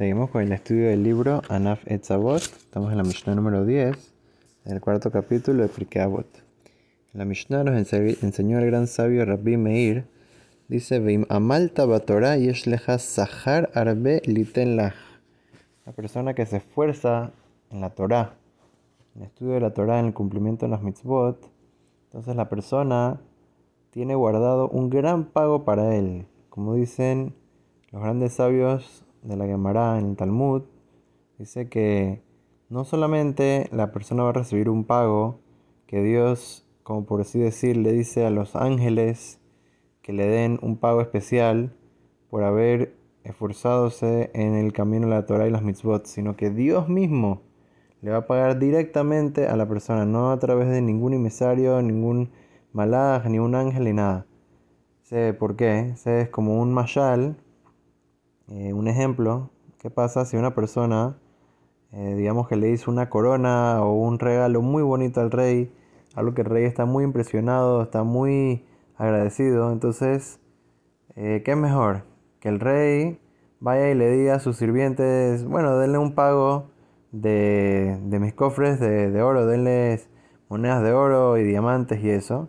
Seguimos con el estudio del libro Anaf Etzavot. Estamos en la Mishnah número 10, en el cuarto capítulo de Pirkei la Mishnah nos enseñó el gran sabio Rabbi Meir. Dice: Veim amalta batorah yesh lecha sahar arbe liten. La persona que se esfuerza en la Torah, en el estudio de la Torah, en el cumplimiento de las mitzvot, entonces la persona tiene guardado un gran pago para él. Como dicen los grandes sabios de la Gemara en el Talmud, dice que no solamente la persona va a recibir un pago, que Dios, como por así decir, le dice a los ángeles que le den un pago especial por haber esforzadose en el camino de la Torah y las mitzvot, sino que Dios mismo le va a pagar directamente a la persona, no a través de ningún emisario, ningún malaj, ni un ángel, ni nada. Por qué. Es como un mashal, eh, un ejemplo. ¿Qué pasa si una persona, eh, digamos que le hizo una corona o un regalo muy bonito al rey, algo que el rey está muy impresionado, está muy agradecido? Entonces, eh, ¿qué es mejor? Que el rey vaya y le diga a sus sirvientes, bueno, denle un pago de, mis cofres de, de oro, denles monedas de oro y diamantes y eso.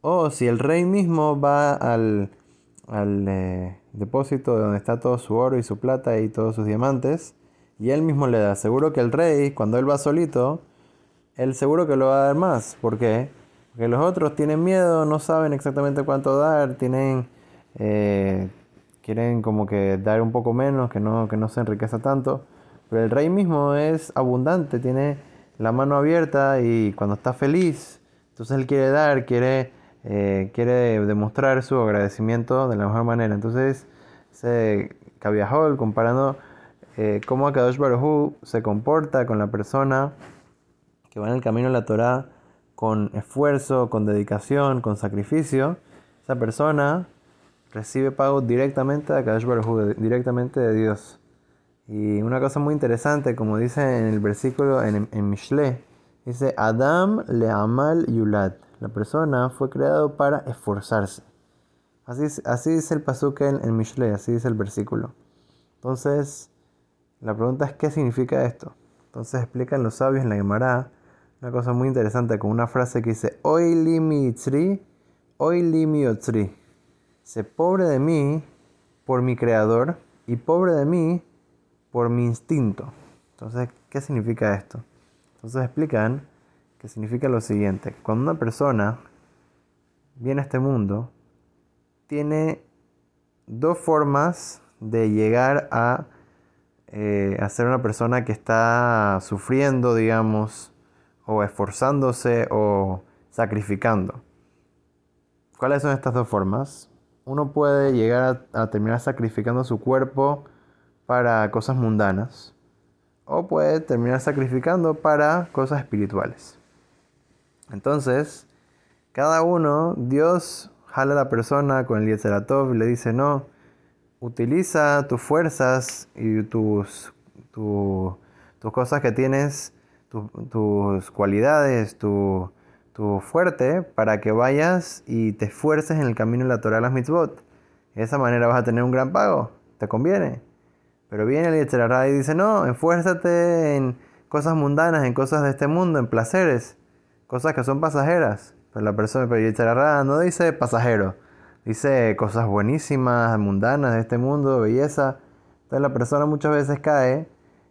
O si el rey mismo va al, al depósito donde está todo su oro y su plata y todos sus diamantes, y él mismo le da. Seguro que el rey, cuando él va solito, él seguro que lo va a dar más. ¿Por qué? Porque los otros tienen miedo, no saben exactamente cuánto dar, tienen, eh, quieren como que dar un poco menos, que no, que no se enriqueza tanto. Pero el rey mismo es abundante, tiene la mano abierta y cuando está feliz, entonces él quiere dar, quiere, eh, quiere demostrar su agradecimiento de la mejor manera. Entonces, se Kaviahol comparando eh, cómo Akadosh Baruj se comporta con la persona que va en el camino de la Torah con esfuerzo, con dedicación, con sacrificio, esa persona recibe pago directamente de Akadosh Baruj directamente de Dios. Y una cosa muy interesante, como dice en el versículo en, en Mishle, dice Adam le amal yulad. La persona fue creado para esforzarse. Así, así dice el pasuk en, en Mishle, así dice el versículo. Entonces, la pregunta es ¿qué significa esto? Entonces explican los sabios en la Gemara una cosa muy interesante con una frase que dice Oy li mi itzri, oy li mi otzri. Se pobre de mí por mi creador y pobre de mí por mi instinto. Entonces, ¿qué significa esto? Entonces explican que significa lo siguiente. Cuando una persona viene a este mundo, tiene dos formas de llegar a, eh, a ser una persona que está sufriendo, digamos, o esforzándose o sacrificando. ¿Cuáles son estas dos formas? Uno puede llegar a terminar sacrificando su cuerpo para cosas mundanas o puede terminar sacrificando para cosas espirituales. Entonces, cada uno, Dios jala a la persona con el Yetzeratov y le dice, no, utiliza tus fuerzas y tus, tus cosas que tienes, tus cualidades, tu, tu, fuerte, para que vayas y te esfuerces en el camino de la Torah las mitzvot. De esa manera vas a tener un gran pago. ¿Te conviene? Pero viene el Yetzirah y dice, no, esfuérzate en cosas mundanas, en cosas de este mundo, en placeres, cosas que son pasajeras. Pero la persona, pero no dice pasajero, dice cosas buenísimas, mundanas de este mundo, belleza. Entonces la persona muchas veces cae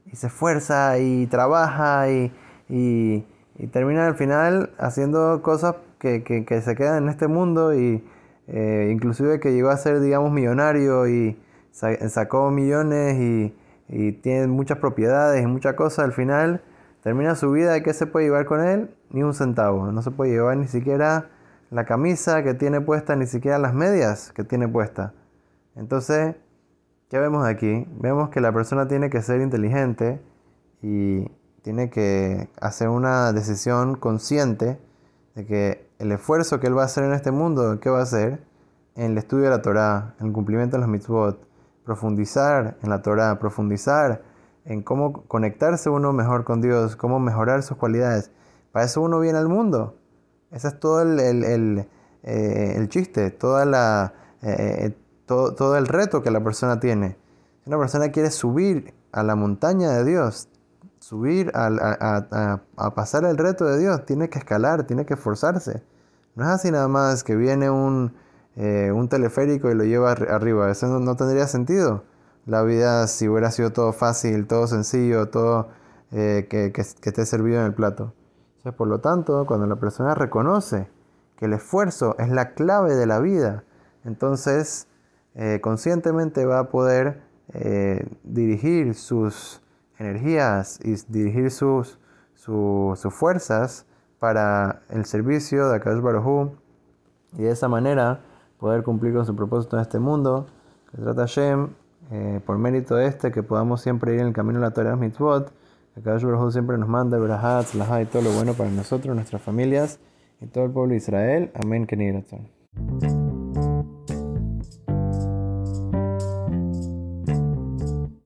y se esfuerza y trabaja y, y, termina al final haciendo cosas que, que, se quedan en este mundo y eh, inclusive que llegó a ser, digamos, millonario y sacó millones y, tiene muchas propiedades y muchas cosas, al final termina su vida, ¿qué se puede llevar con él? Ni un centavo, no se puede llevar ni siquiera la camisa que tiene puesta, ni siquiera las medias que tiene puesta. Entonces, ¿qué vemos aquí? Vemos que la persona tiene que ser inteligente y tiene que hacer una decisión consciente de que el esfuerzo que él va a hacer en este mundo, ¿qué va a hacer? En el estudio de la Torah, en el cumplimiento de los mitzvot, profundizar en la Torah, profundizar en cómo conectarse uno mejor con Dios, cómo mejorar sus cualidades. Para eso uno viene al mundo. Ese es todo el, el, eh, chiste, toda la, eh, todo, todo, el reto que la persona tiene. Si una persona quiere subir a la montaña de Dios, subir a, pasar el reto de Dios, tiene que escalar, tiene que esforzarse. No es así nada más que viene un, eh, un teleférico y lo lleva arriba. Eso no, tendría sentido. La vida si hubiera sido todo fácil, todo sencillo, todo eh, que, que, esté servido en el plato. por lo tanto, cuando la persona reconoce que el esfuerzo es la clave de la vida, entonces eh, conscientemente va a poder eh, dirigir sus energías y dirigir sus, sus fuerzas para el servicio de Akadosh Baruj y de esa manera poder cumplir con su propósito en este mundo. Que trata Hashem, eh, por mérito de este, que podamos siempre ir en el camino de la Torah Mitzvot. Akadosh Baruj siempre nos manda Berahat, Laha y todo lo bueno para nosotros, nuestras familias y todo el pueblo de Israel. Amén. Que